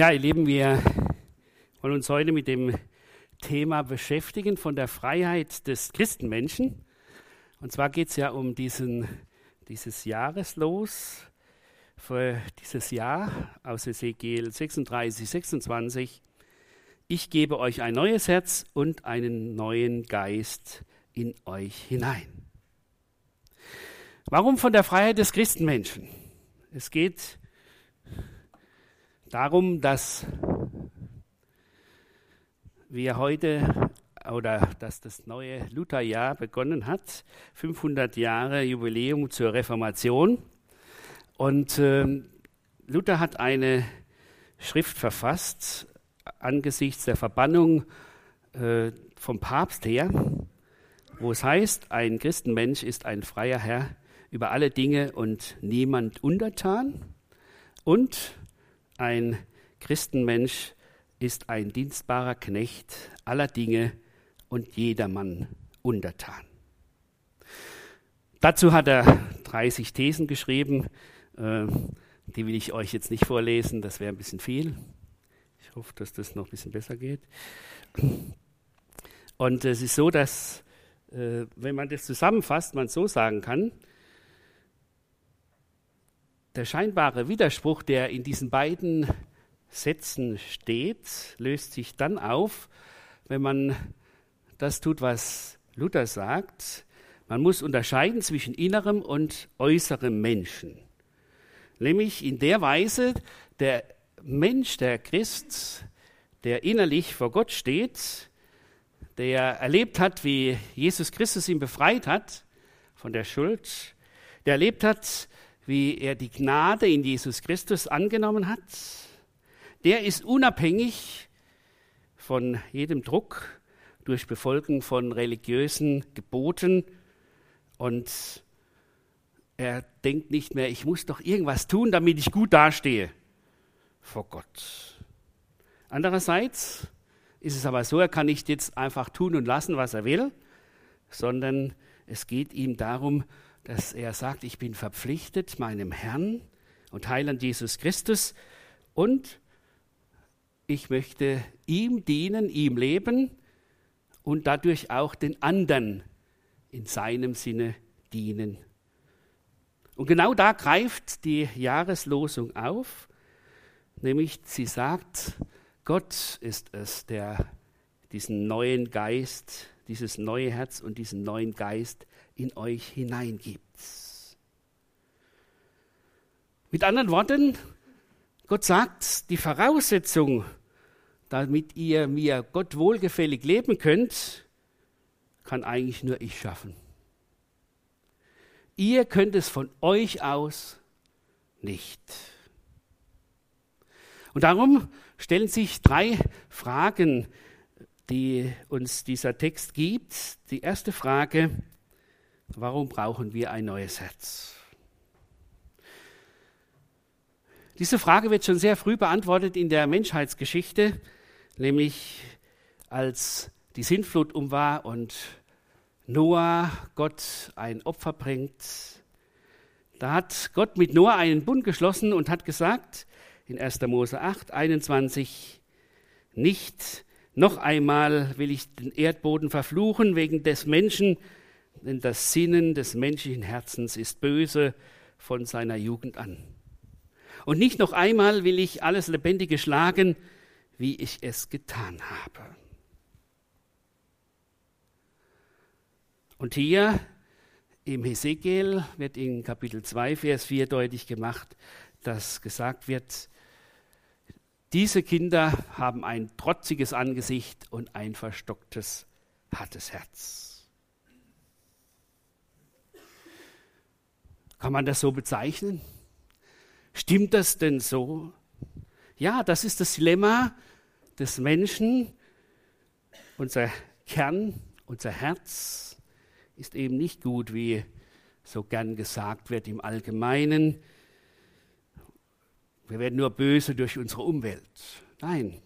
Ja, ihr Lieben, wir wollen uns heute mit dem Thema beschäftigen von der Freiheit des Christenmenschen. Und zwar geht es ja um diesen, dieses Jahreslos für dieses Jahr aus Ezekiel 36, 26. Ich gebe euch ein neues Herz und einen neuen Geist in euch hinein. Warum von der Freiheit des Christenmenschen? Es geht darum, dass wir heute oder dass das neue Lutherjahr begonnen hat, 500 Jahre Jubiläum zur Reformation. Und äh, Luther hat eine Schrift verfasst angesichts der Verbannung äh, vom Papst her, wo es heißt, ein Christenmensch ist ein freier Herr über alle Dinge und niemand untertan. Und ein Christenmensch ist ein dienstbarer Knecht aller Dinge und jedermann untertan. Dazu hat er 30 Thesen geschrieben, äh, die will ich euch jetzt nicht vorlesen, das wäre ein bisschen viel. Ich hoffe, dass das noch ein bisschen besser geht. Und es ist so, dass, äh, wenn man das zusammenfasst, man so sagen kann, der scheinbare Widerspruch, der in diesen beiden Sätzen steht, löst sich dann auf, wenn man das tut, was Luther sagt. Man muss unterscheiden zwischen innerem und äußerem Menschen. Nämlich in der Weise, der Mensch, der Christ, der innerlich vor Gott steht, der erlebt hat, wie Jesus Christus ihn befreit hat von der Schuld, der erlebt hat, wie er die Gnade in Jesus Christus angenommen hat, der ist unabhängig von jedem Druck durch Befolgen von religiösen Geboten und er denkt nicht mehr, ich muss doch irgendwas tun, damit ich gut dastehe vor Gott. Andererseits ist es aber so, er kann nicht jetzt einfach tun und lassen, was er will, sondern es geht ihm darum, dass er sagt, ich bin verpflichtet meinem Herrn und Heiland Jesus Christus und ich möchte ihm dienen, ihm leben und dadurch auch den anderen in seinem Sinne dienen. Und genau da greift die Jahreslosung auf, nämlich sie sagt, Gott ist es, der diesen neuen Geist, dieses neue Herz und diesen neuen Geist in euch hineingibt. Mit anderen Worten, Gott sagt, die Voraussetzung, damit ihr mir Gott wohlgefällig leben könnt, kann eigentlich nur ich schaffen. Ihr könnt es von euch aus nicht. Und darum stellen sich drei Fragen, die uns dieser Text gibt. Die erste Frage, Warum brauchen wir ein neues Herz? Diese Frage wird schon sehr früh beantwortet in der Menschheitsgeschichte, nämlich als die Sintflut um war und Noah Gott ein Opfer bringt. Da hat Gott mit Noah einen Bund geschlossen und hat gesagt, in 1. Mose 8, 21, nicht noch einmal will ich den Erdboden verfluchen wegen des Menschen, denn das Sinnen des menschlichen Herzens ist böse von seiner Jugend an. Und nicht noch einmal will ich alles Lebendige schlagen, wie ich es getan habe. Und hier im Hesekiel wird in Kapitel 2, Vers 4 deutlich gemacht, dass gesagt wird, diese Kinder haben ein trotziges Angesicht und ein verstocktes, hartes Herz. Kann man das so bezeichnen? Stimmt das denn so? Ja, das ist das Dilemma des Menschen. Unser Kern, unser Herz ist eben nicht gut, wie so gern gesagt wird im Allgemeinen. Wir werden nur böse durch unsere Umwelt. Nein,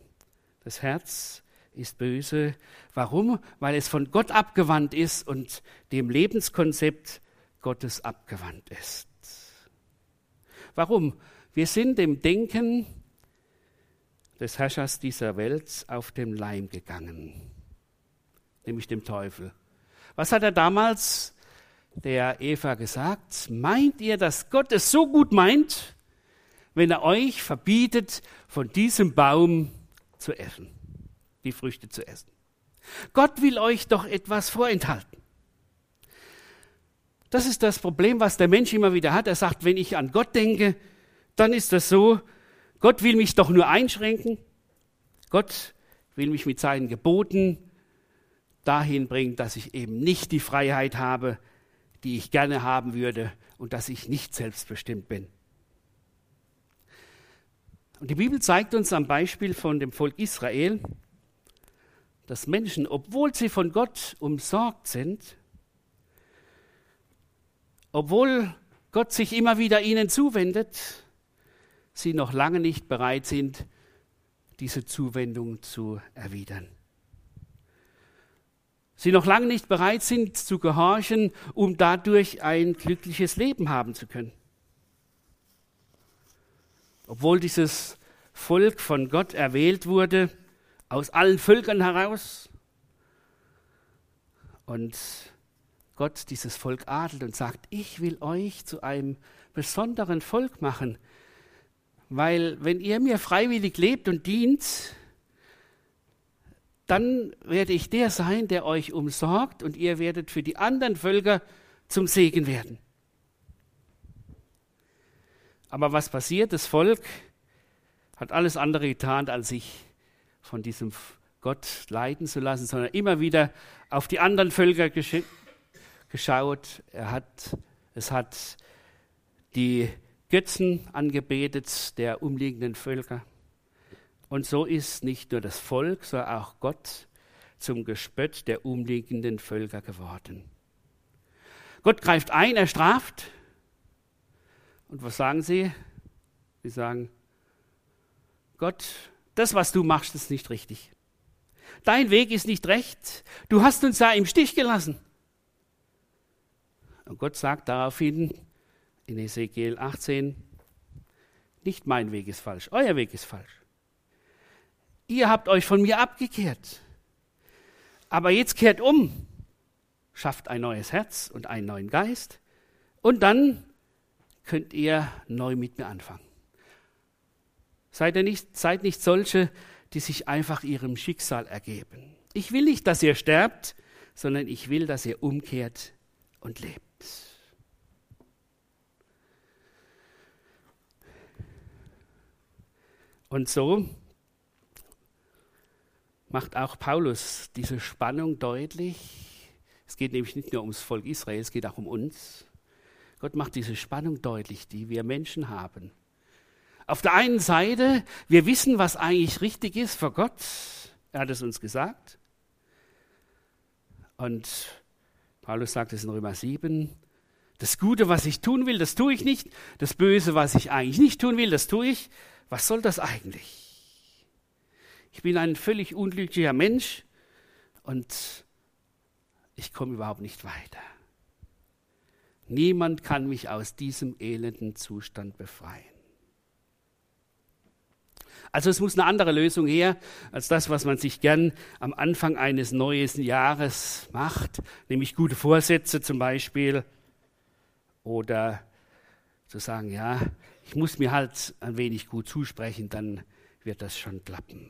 das Herz ist böse. Warum? Weil es von Gott abgewandt ist und dem Lebenskonzept Gottes abgewandt ist. Warum? Wir sind dem Denken des Herrschers dieser Welt auf dem Leim gegangen, nämlich dem Teufel. Was hat er damals der Eva gesagt? Meint ihr, dass Gott es so gut meint, wenn er euch verbietet, von diesem Baum zu essen, die Früchte zu essen? Gott will euch doch etwas vorenthalten. Das ist das Problem, was der Mensch immer wieder hat. Er sagt, wenn ich an Gott denke, dann ist das so, Gott will mich doch nur einschränken. Gott will mich mit seinen Geboten dahin bringen, dass ich eben nicht die Freiheit habe, die ich gerne haben würde und dass ich nicht selbstbestimmt bin. Und die Bibel zeigt uns am Beispiel von dem Volk Israel, dass Menschen, obwohl sie von Gott umsorgt sind, obwohl Gott sich immer wieder ihnen zuwendet, sie noch lange nicht bereit sind, diese Zuwendung zu erwidern. Sie noch lange nicht bereit sind zu gehorchen, um dadurch ein glückliches Leben haben zu können. Obwohl dieses Volk von Gott erwählt wurde, aus allen Völkern heraus, und Gott dieses Volk adelt und sagt, ich will euch zu einem besonderen Volk machen, weil wenn ihr mir freiwillig lebt und dient, dann werde ich der sein, der euch umsorgt und ihr werdet für die anderen Völker zum Segen werden. Aber was passiert? Das Volk hat alles andere getan, als sich von diesem Gott leiten zu lassen, sondern immer wieder auf die anderen Völker gesch geschaut. Er hat, es hat die Götzen angebetet der umliegenden Völker. Und so ist nicht nur das Volk, sondern auch Gott zum Gespött der umliegenden Völker geworden. Gott greift ein, er straft. Und was sagen sie? Sie sagen, Gott, das, was du machst, ist nicht richtig. Dein Weg ist nicht recht. Du hast uns da im Stich gelassen. Und Gott sagt daraufhin in Ezekiel 18, nicht mein Weg ist falsch, euer Weg ist falsch. Ihr habt euch von mir abgekehrt. Aber jetzt kehrt um, schafft ein neues Herz und einen neuen Geist und dann könnt ihr neu mit mir anfangen. Seid, ihr nicht, seid nicht solche, die sich einfach ihrem Schicksal ergeben. Ich will nicht, dass ihr sterbt, sondern ich will, dass ihr umkehrt und lebt. Und so macht auch Paulus diese Spannung deutlich. Es geht nämlich nicht nur ums Volk Israel, es geht auch um uns. Gott macht diese Spannung deutlich, die wir Menschen haben. Auf der einen Seite, wir wissen, was eigentlich richtig ist vor Gott. Er hat es uns gesagt. Und Paulus sagt es in Römer 7. Das Gute, was ich tun will, das tue ich nicht. Das Böse, was ich eigentlich nicht tun will, das tue ich. Was soll das eigentlich? Ich bin ein völlig unglücklicher Mensch und ich komme überhaupt nicht weiter. Niemand kann mich aus diesem elenden Zustand befreien. Also es muss eine andere Lösung her als das, was man sich gern am Anfang eines neuen Jahres macht, nämlich gute Vorsätze zum Beispiel oder zu sagen, ja, ich muss mir halt ein wenig gut zusprechen, dann wird das schon klappen.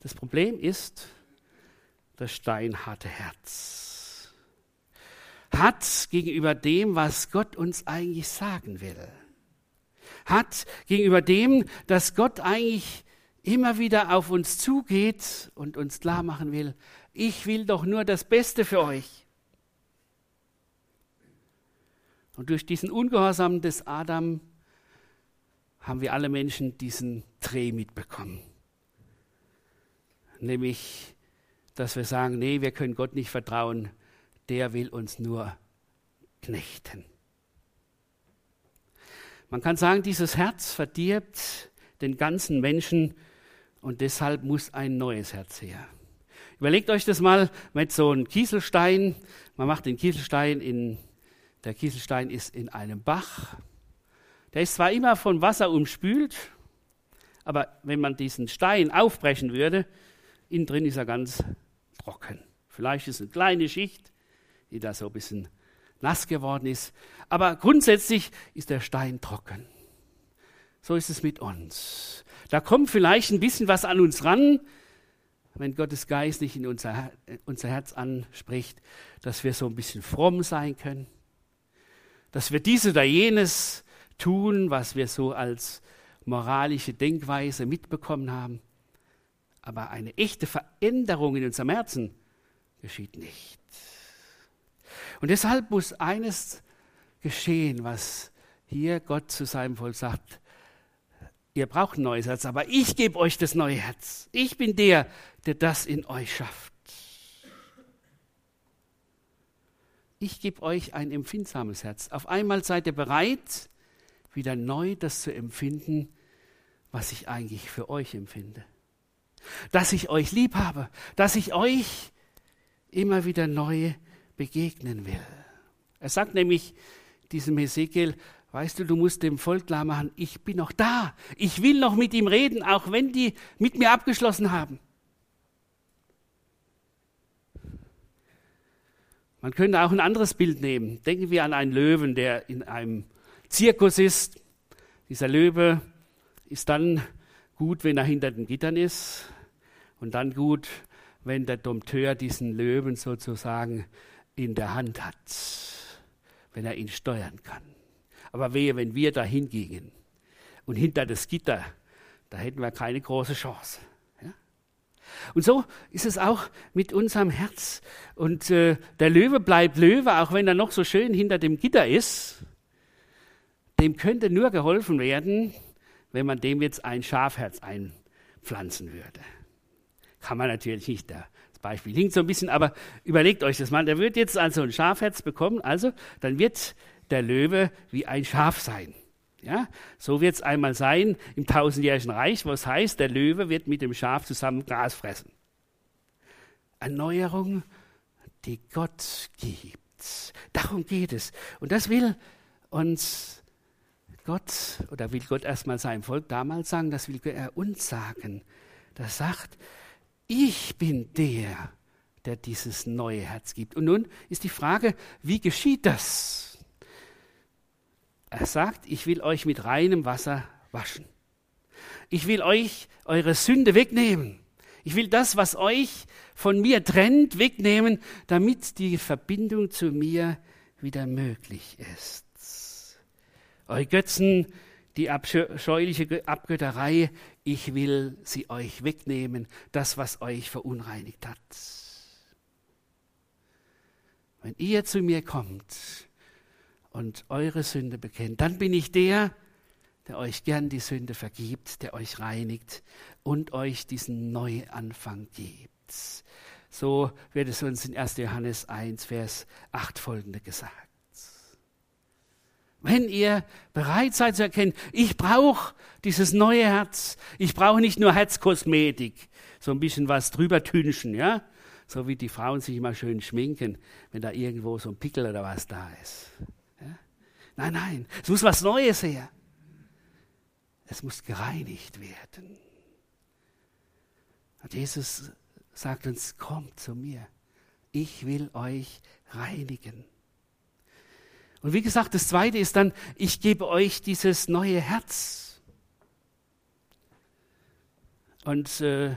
Das Problem ist das steinharte Herz. Hat gegenüber dem, was Gott uns eigentlich sagen will. Hat gegenüber dem, dass Gott eigentlich immer wieder auf uns zugeht und uns klar machen will, ich will doch nur das Beste für euch. Und durch diesen Ungehorsam des Adam haben wir alle Menschen diesen Dreh mitbekommen. Nämlich, dass wir sagen, nee, wir können Gott nicht vertrauen, der will uns nur knechten. Man kann sagen, dieses Herz verdirbt den ganzen Menschen und deshalb muss ein neues Herz her. Überlegt euch das mal mit so einem Kieselstein. Man macht den Kieselstein in der Kieselstein ist in einem Bach. Der ist zwar immer von Wasser umspült, Aber wenn man diesen Stein aufbrechen würde, innen drin ist er ganz trocken. Vielleicht ist eine kleine Schicht, die da so ein bisschen nass geworden ist. Aber grundsätzlich ist der Stein trocken. So ist es mit uns. Da kommt vielleicht ein bisschen was an uns ran, wenn Gottes Geist nicht in unser, unser Herz anspricht, dass wir so ein bisschen fromm sein können, dass wir dies oder jenes tun, was wir so als moralische Denkweise mitbekommen haben. Aber eine echte Veränderung in unserem Herzen geschieht nicht. Und deshalb muss eines geschehen, was hier Gott zu seinem Volk sagt. Ihr braucht ein neues Herz, aber ich gebe euch das neue Herz. Ich bin der, der das in euch schafft. Ich gebe euch ein empfindsames Herz. Auf einmal seid ihr bereit, wieder neu das zu empfinden, was ich eigentlich für euch empfinde. Dass ich euch lieb habe, dass ich euch immer wieder neu begegnen will. Er sagt nämlich diesem Hesekiel, weißt du, du musst dem Volk klar machen, ich bin noch da. Ich will noch mit ihm reden, auch wenn die mit mir abgeschlossen haben. Man könnte auch ein anderes Bild nehmen. Denken wir an einen Löwen, der in einem Zirkus ist. Dieser Löwe ist dann gut, wenn er hinter den Gittern ist und dann gut, wenn der Dompteur diesen Löwen sozusagen in der Hand hat, wenn er ihn steuern kann. Aber wehe, wenn wir da hingingen und hinter das Gitter, da hätten wir keine große Chance. Ja? Und so ist es auch mit unserem Herz. Und äh, der Löwe bleibt Löwe, auch wenn er noch so schön hinter dem Gitter ist. Dem könnte nur geholfen werden, wenn man dem jetzt ein Schafherz einpflanzen würde. Kann man natürlich nicht. Das Beispiel hinkt so ein bisschen, aber überlegt euch das mal. Der wird jetzt also ein Schafherz bekommen, also dann wird der Löwe wie ein Schaf sein. Ja, so wird es einmal sein im tausendjährigen Reich, was heißt, der Löwe wird mit dem Schaf zusammen Gras fressen. Erneuerung, die Gott gibt. Darum geht es. Und das will uns Gott oder will Gott erstmal seinem Volk damals sagen, das will er uns sagen. Das sagt, ich bin der, der dieses neue Herz gibt. Und nun ist die Frage, wie geschieht das? Er sagt, ich will euch mit reinem Wasser waschen. Ich will euch eure Sünde wegnehmen. Ich will das, was euch von mir trennt, wegnehmen, damit die Verbindung zu mir wieder möglich ist. Eure Götzen, die abscheuliche Abgötterei, ich will sie euch wegnehmen, das, was euch verunreinigt hat. Wenn ihr zu mir kommt und eure Sünde bekennt, dann bin ich der, der euch gern die Sünde vergibt, der euch reinigt und euch diesen Neuanfang gibt. So wird es uns in 1. Johannes 1, Vers 8 folgende gesagt. Wenn ihr bereit seid zu erkennen, ich brauche dieses neue Herz, ich brauche nicht nur Herzkosmetik, so ein bisschen was drüber tünchen, ja, so wie die Frauen sich immer schön schminken, wenn da irgendwo so ein Pickel oder was da ist. Ja? Nein, nein, es muss was Neues her. Es muss gereinigt werden. Und Jesus sagt uns, kommt zu mir, ich will euch reinigen. Und wie gesagt, das Zweite ist dann, ich gebe euch dieses neue Herz. Und äh,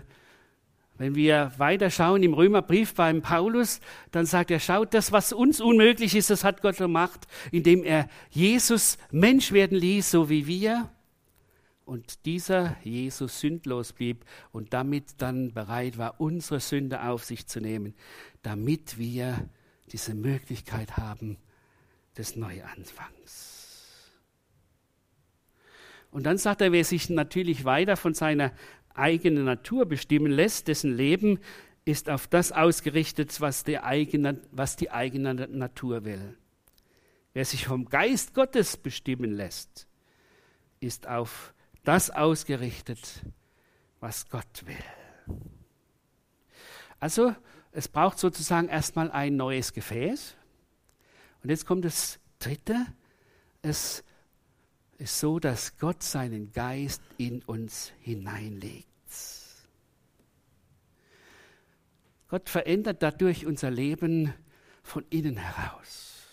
wenn wir weiter schauen im Römerbrief beim Paulus, dann sagt er, schaut, das, was uns unmöglich ist, das hat Gott gemacht, indem er Jesus Mensch werden ließ, so wie wir. Und dieser Jesus sündlos blieb und damit dann bereit war, unsere Sünde auf sich zu nehmen, damit wir diese Möglichkeit haben, des Neuanfangs. Und dann sagt er, wer sich natürlich weiter von seiner eigenen Natur bestimmen lässt, dessen Leben ist auf das ausgerichtet, was die eigene, was die eigene Natur will. Wer sich vom Geist Gottes bestimmen lässt, ist auf das ausgerichtet, was Gott will. Also es braucht sozusagen erstmal ein neues Gefäß, und jetzt kommt das Dritte. Es ist so, dass Gott seinen Geist in uns hineinlegt. Gott verändert dadurch unser Leben von innen heraus.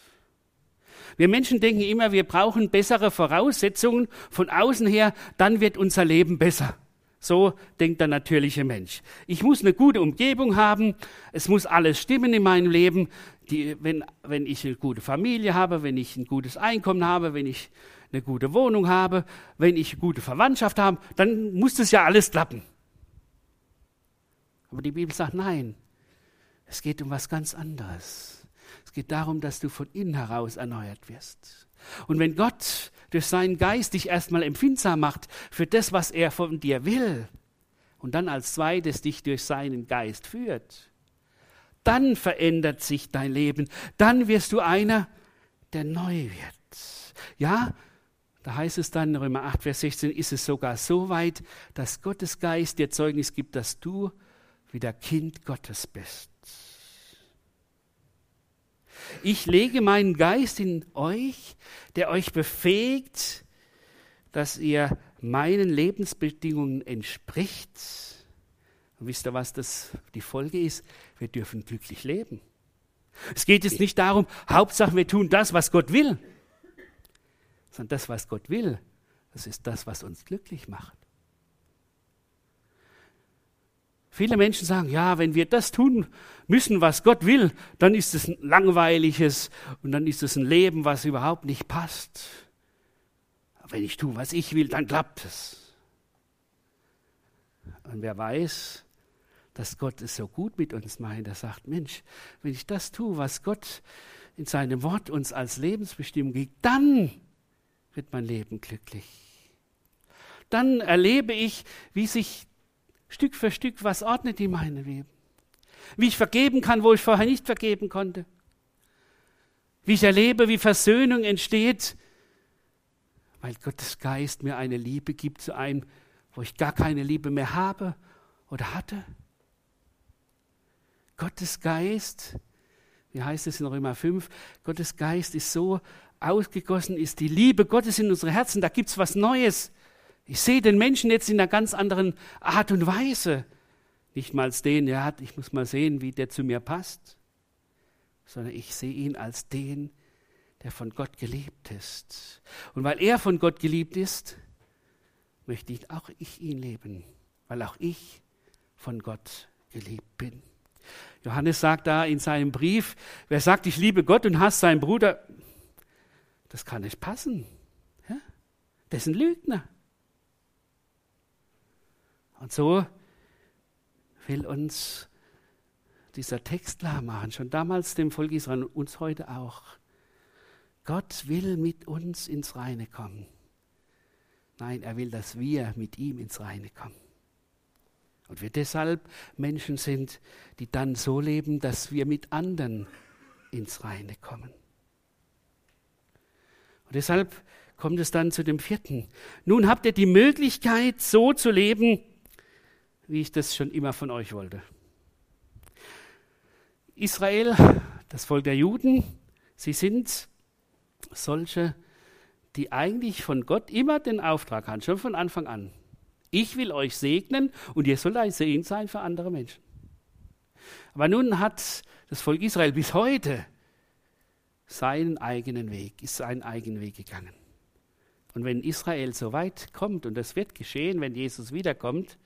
Wir Menschen denken immer, wir brauchen bessere Voraussetzungen von außen her, dann wird unser Leben besser. So denkt der natürliche Mensch. Ich muss eine gute Umgebung haben, es muss alles stimmen in meinem Leben. Die, wenn, wenn ich eine gute Familie habe, wenn ich ein gutes Einkommen habe, wenn ich eine gute Wohnung habe, wenn ich eine gute Verwandtschaft habe, dann muss das ja alles klappen. Aber die Bibel sagt, nein, es geht um was ganz anderes. Es geht darum, dass du von innen heraus erneuert wirst. Und wenn Gott durch seinen Geist dich erstmal empfindsam macht für das, was er von dir will, und dann als zweites dich durch seinen Geist führt, dann verändert sich dein Leben. Dann wirst du einer, der neu wird. Ja, da heißt es dann in Römer 8, Vers 16, ist es sogar so weit, dass Gottes Geist dir Zeugnis gibt, dass du wieder Kind Gottes bist. Ich lege meinen Geist in euch, der euch befähigt, dass ihr meinen Lebensbedingungen entspricht. Und wisst ihr, was das die Folge ist? Wir dürfen glücklich leben. Es geht jetzt nicht darum, Hauptsache wir tun das, was Gott will, sondern das, was Gott will, das ist das, was uns glücklich macht. Viele Menschen sagen, ja, wenn wir das tun müssen, was Gott will, dann ist es ein langweiliges und dann ist es ein Leben, was überhaupt nicht passt. Aber wenn ich tue, was ich will, dann klappt es. Und wer weiß, dass Gott es so gut mit uns meint, er sagt, Mensch, wenn ich das tue, was Gott in seinem Wort uns als Lebensbestimmung gibt, dann wird mein Leben glücklich. Dann erlebe ich, wie sich Stück für Stück, was ordnet in meinem Leben? Wie ich vergeben kann, wo ich vorher nicht vergeben konnte. Wie ich erlebe, wie Versöhnung entsteht, weil Gottes Geist mir eine Liebe gibt zu einem, wo ich gar keine Liebe mehr habe oder hatte. Gottes Geist, wie heißt es in Römer 5, Gottes Geist ist so ausgegossen, ist die Liebe Gottes in unsere Herzen, da gibt es was Neues. Ich sehe den Menschen jetzt in einer ganz anderen Art und Weise. Nicht mal als den, ja, ich muss mal sehen, wie der zu mir passt, sondern ich sehe ihn als den, der von Gott geliebt ist. Und weil er von Gott geliebt ist, möchte ich auch ich ihn leben, weil auch ich von Gott geliebt bin. Johannes sagt da in seinem Brief, wer sagt, ich liebe Gott und hasst seinen Bruder, das kann nicht passen. Ja? Das ist ein Lügner. Und so will uns dieser Text klar machen, schon damals dem Volk Israel und uns heute auch. Gott will mit uns ins Reine kommen. Nein, er will, dass wir mit ihm ins Reine kommen. Und wir deshalb Menschen sind, die dann so leben, dass wir mit anderen ins Reine kommen. Und deshalb kommt es dann zu dem vierten. Nun habt ihr die Möglichkeit, so zu leben, wie ich das schon immer von euch wollte. Israel, das Volk der Juden, sie sind solche, die eigentlich von Gott immer den Auftrag haben, schon von Anfang an. Ich will euch segnen und ihr sollt ein Segen sein für andere Menschen. Aber nun hat das Volk Israel bis heute seinen eigenen Weg, ist seinen eigenen Weg gegangen. Und wenn Israel so weit kommt, und das wird geschehen, wenn Jesus wiederkommt,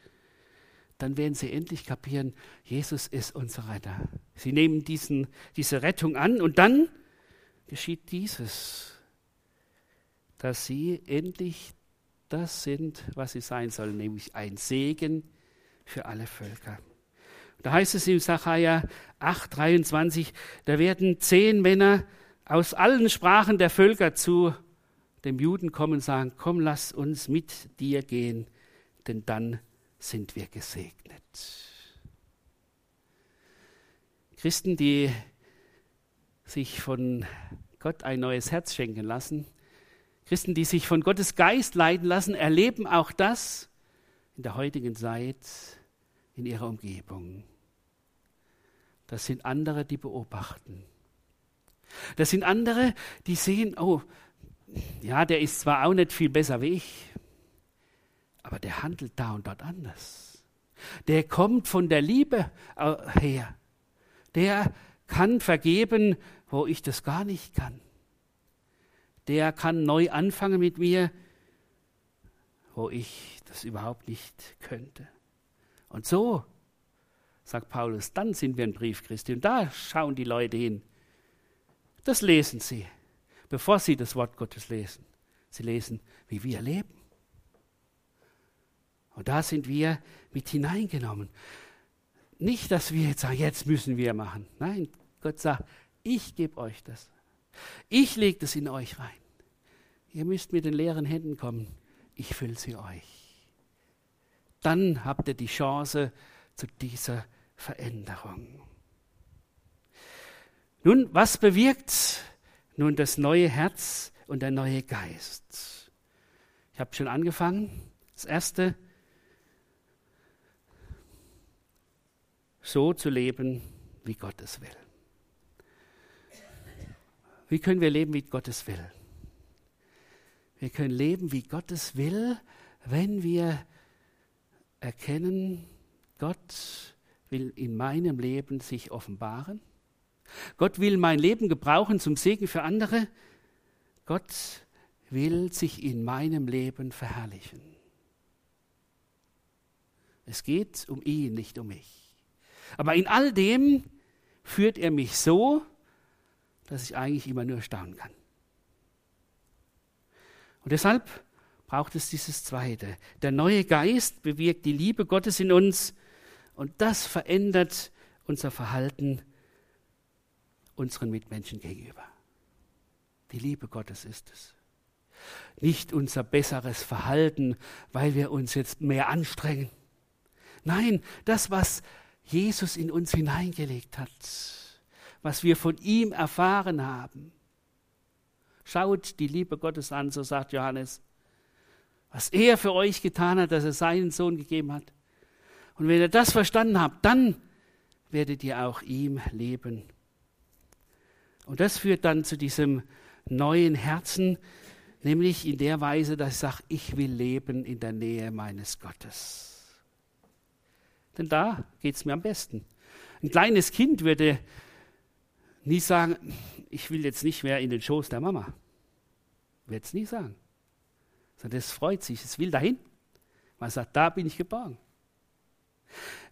dann werden sie endlich kapieren, Jesus ist unser Retter. Sie nehmen diesen, diese Rettung an und dann geschieht dieses, dass sie endlich das sind, was sie sein sollen, nämlich ein Segen für alle Völker. Da heißt es in Sacharja 8, 23, da werden zehn Männer aus allen Sprachen der Völker zu dem Juden kommen und sagen, komm, lass uns mit dir gehen, denn dann sind wir gesegnet. Christen, die sich von Gott ein neues Herz schenken lassen, Christen, die sich von Gottes Geist leiten lassen, erleben auch das in der heutigen Zeit in ihrer Umgebung. Das sind andere, die beobachten. Das sind andere, die sehen, oh, ja, der ist zwar auch nicht viel besser wie ich, aber der handelt da und dort anders. Der kommt von der Liebe äh, her. Der kann vergeben, wo ich das gar nicht kann. Der kann neu anfangen mit mir, wo ich das überhaupt nicht könnte. Und so, sagt Paulus, dann sind wir ein Brief Christi. Und da schauen die Leute hin. Das lesen sie, bevor sie das Wort Gottes lesen. Sie lesen, wie wir leben. Und da sind wir mit hineingenommen. Nicht, dass wir jetzt sagen, jetzt müssen wir machen. Nein, Gott sagt, ich gebe euch das. Ich lege das in euch rein. Ihr müsst mit den leeren Händen kommen. Ich fülle sie euch. Dann habt ihr die Chance zu dieser Veränderung. Nun, was bewirkt nun das neue Herz und der neue Geist? Ich habe schon angefangen. Das erste, so zu leben, wie Gott es will. Wie können wir leben, wie Gott es will? Wir können leben, wie Gott es will, wenn wir erkennen, Gott will in meinem Leben sich offenbaren. Gott will mein Leben gebrauchen zum Segen für andere. Gott will sich in meinem Leben verherrlichen. Es geht um ihn, nicht um mich. Aber in all dem führt er mich so, dass ich eigentlich immer nur staunen kann. Und deshalb braucht es dieses Zweite. Der neue Geist bewirkt die Liebe Gottes in uns und das verändert unser Verhalten unseren Mitmenschen gegenüber. Die Liebe Gottes ist es. Nicht unser besseres Verhalten, weil wir uns jetzt mehr anstrengen. Nein, das, was Jesus in uns hineingelegt hat, was wir von ihm erfahren haben. Schaut die Liebe Gottes an, so sagt Johannes, was er für euch getan hat, dass er seinen Sohn gegeben hat. Und wenn ihr das verstanden habt, dann werdet ihr auch ihm leben. Und das führt dann zu diesem neuen Herzen, nämlich in der Weise, dass ich sage, ich will leben in der Nähe meines Gottes. Denn da geht es mir am besten. Ein kleines Kind würde nie sagen, ich will jetzt nicht mehr in den Schoß der Mama. Wird es nie sagen. Sondern es freut sich, es will dahin. Man sagt, da bin ich geborgen.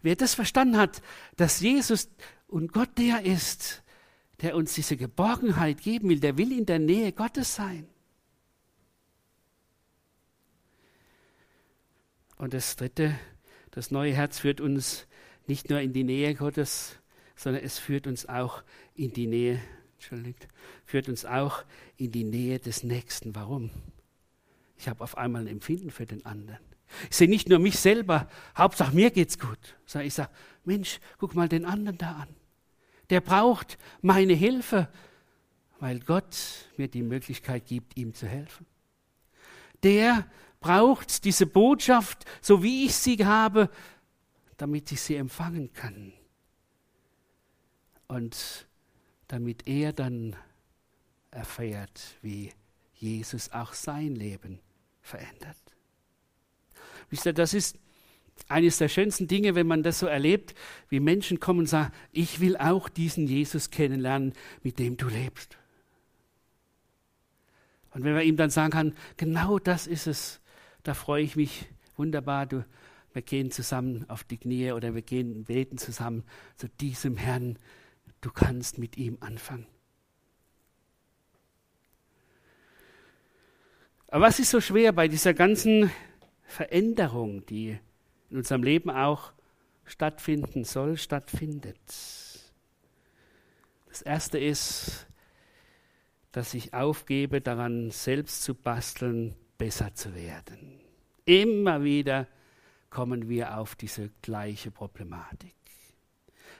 Wer das verstanden hat, dass Jesus und Gott der ist, der uns diese Geborgenheit geben will, der will in der Nähe Gottes sein. Und das Dritte, das neue Herz führt uns nicht nur in die Nähe Gottes, sondern es führt uns auch in die Nähe, entschuldigt, führt uns auch in die Nähe des Nächsten. Warum? Ich habe auf einmal ein Empfinden für den anderen. Ich sehe nicht nur mich selber, Hauptsache mir geht's gut, ich sage, Mensch, guck mal den anderen da an. Der braucht meine Hilfe, weil Gott mir die Möglichkeit gibt, ihm zu helfen. Der braucht diese Botschaft, so wie ich sie habe, damit ich sie empfangen kann. Und damit er dann erfährt, wie Jesus auch sein Leben verändert. Wisst ihr, das ist eines der schönsten Dinge, wenn man das so erlebt, wie Menschen kommen und sagen, ich will auch diesen Jesus kennenlernen, mit dem du lebst. Und wenn man ihm dann sagen kann, genau das ist es, da freue ich mich wunderbar, du, wir gehen zusammen auf die Knie oder wir gehen beten zusammen zu diesem Herrn, du kannst mit ihm anfangen. Aber was ist so schwer bei dieser ganzen Veränderung, die in unserem Leben auch stattfinden soll, stattfindet? Das erste ist, dass ich aufgebe, daran selbst zu basteln, besser zu werden. Immer wieder kommen wir auf diese gleiche Problematik.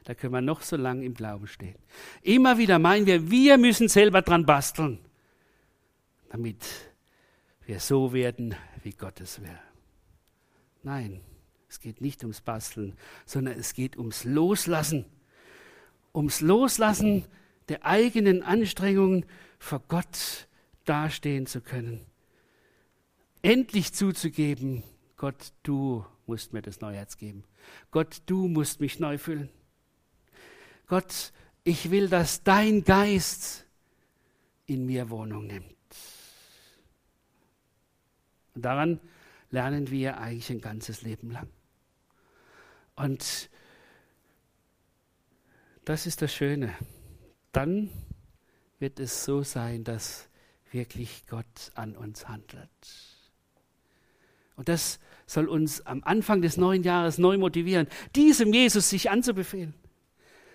Da können wir noch so lange im Glauben stehen. Immer wieder meinen wir, wir müssen selber dran basteln, damit wir so werden, wie Gott es will. Nein, es geht nicht ums Basteln, sondern es geht ums Loslassen. Ums Loslassen der eigenen Anstrengungen vor Gott dastehen zu können. Endlich zuzugeben, Gott, du musst mir das neue Herz geben. Gott, du musst mich neu füllen. Gott, ich will, dass dein Geist in mir Wohnung nimmt. Und daran lernen wir eigentlich ein ganzes Leben lang. Und das ist das Schöne. Dann wird es so sein, dass wirklich Gott an uns handelt. Und das soll uns am Anfang des neuen Jahres neu motivieren, diesem Jesus sich anzubefehlen.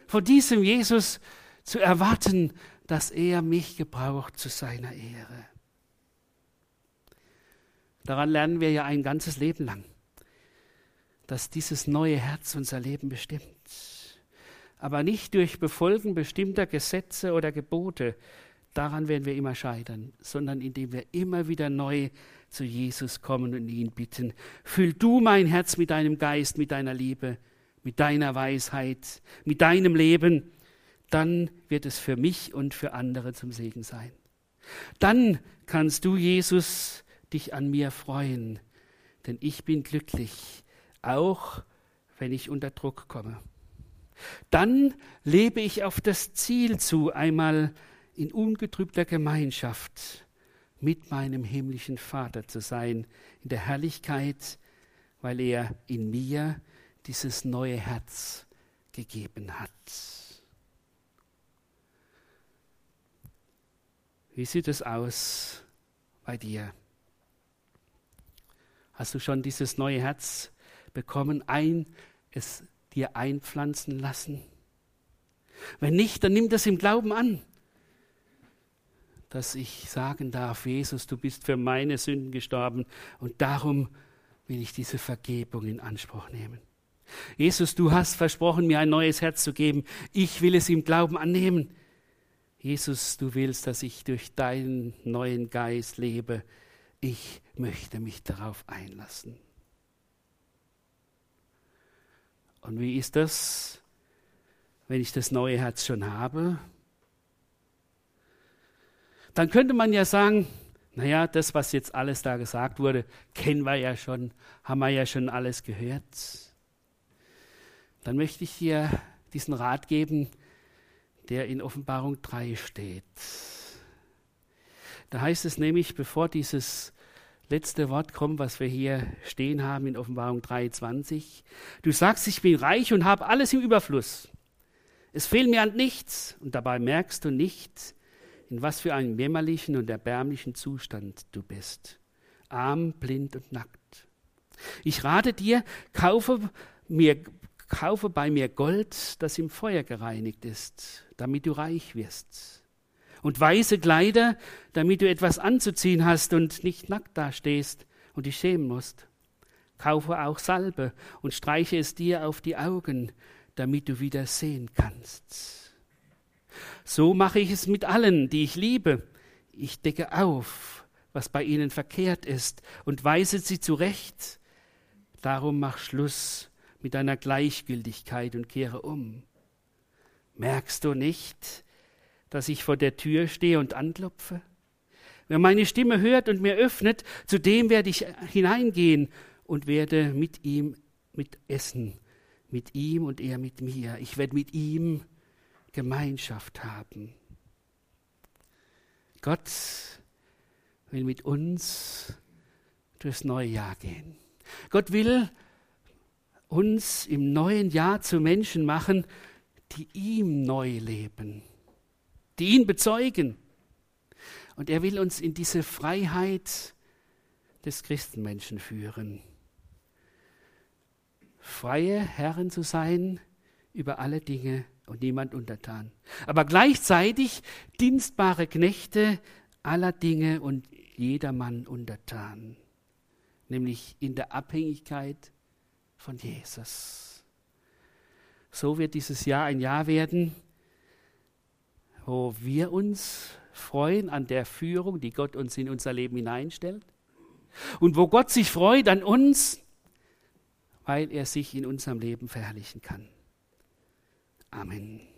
Vor diesem Jesus zu erwarten, dass er mich gebraucht zu seiner Ehre. Daran lernen wir ja ein ganzes Leben lang, dass dieses neue Herz unser Leben bestimmt. Aber nicht durch Befolgen bestimmter Gesetze oder Gebote, daran werden wir immer scheitern, sondern indem wir immer wieder neu zu Jesus kommen und ihn bitten, füll du mein Herz mit deinem Geist, mit deiner Liebe, mit deiner Weisheit, mit deinem Leben, dann wird es für mich und für andere zum Segen sein. Dann kannst du, Jesus, dich an mir freuen, denn ich bin glücklich, auch wenn ich unter Druck komme. Dann lebe ich auf das Ziel zu, einmal in ungetrübter Gemeinschaft mit meinem himmlischen Vater zu sein, in der Herrlichkeit, weil er in mir dieses neue Herz gegeben hat. Wie sieht es aus bei dir? Hast du schon dieses neue Herz bekommen, ein, es dir einpflanzen lassen? Wenn nicht, dann nimm das im Glauben an, dass ich sagen darf, Jesus, du bist für meine Sünden gestorben und darum will ich diese Vergebung in Anspruch nehmen. Jesus, du hast versprochen, mir ein neues Herz zu geben. Ich will es im Glauben annehmen. Jesus, du willst, dass ich durch deinen neuen Geist lebe ich möchte mich darauf einlassen. Und wie ist das, wenn ich das neue Herz schon habe? Dann könnte man ja sagen, naja, das, was jetzt alles da gesagt wurde, kennen wir ja schon, haben wir ja schon alles gehört. Dann möchte ich dir diesen Rat geben, der in Offenbarung 3 steht. Da heißt es nämlich, bevor dieses letzte Wort kommt, was wir hier stehen haben in Offenbarung 3,20. Du sagst, ich bin reich und habe alles im Überfluss. Es fehlt mir an nichts und dabei merkst du nicht, in was für einem jämmerlichen und erbärmlichen Zustand du bist. Arm, blind und nackt. Ich rate dir, kaufe, mir, kaufe bei mir Gold, das im Feuer gereinigt ist, damit du reich wirst und weiße Kleider, damit du etwas anzuziehen hast und nicht nackt dastehst und dich schämen musst. Kaufe auch Salbe und streiche es dir auf die Augen, damit du wieder sehen kannst. So mache ich es mit allen, die ich liebe. Ich decke auf, was bei ihnen verkehrt ist, und weise sie zurecht. Darum mach Schluss mit deiner Gleichgültigkeit und kehre um. Merkst du nicht, dass ich vor der Tür stehe und anklopfe? Wer meine Stimme hört und mir öffnet, zu dem werde ich hineingehen und werde mit ihm mit essen, mit ihm und er mit mir. Ich werde mit ihm Gemeinschaft haben. Gott will mit uns durchs neue Jahr gehen. Gott will uns im neuen Jahr zu Menschen machen, die ihm neu leben die ihn bezeugen. Und er will uns in diese Freiheit des Christenmenschen führen. Freie Herren zu sein über alle Dinge und niemand untertan. Aber gleichzeitig dienstbare Knechte aller Dinge und jedermann untertan. Nämlich in der Abhängigkeit von Jesus. So wird dieses Jahr ein Jahr werden, wo wir uns freuen an der Führung, die Gott uns in unser Leben hineinstellt. Und wo Gott sich freut an uns, weil er sich in unserem Leben verherrlichen kann. Amén.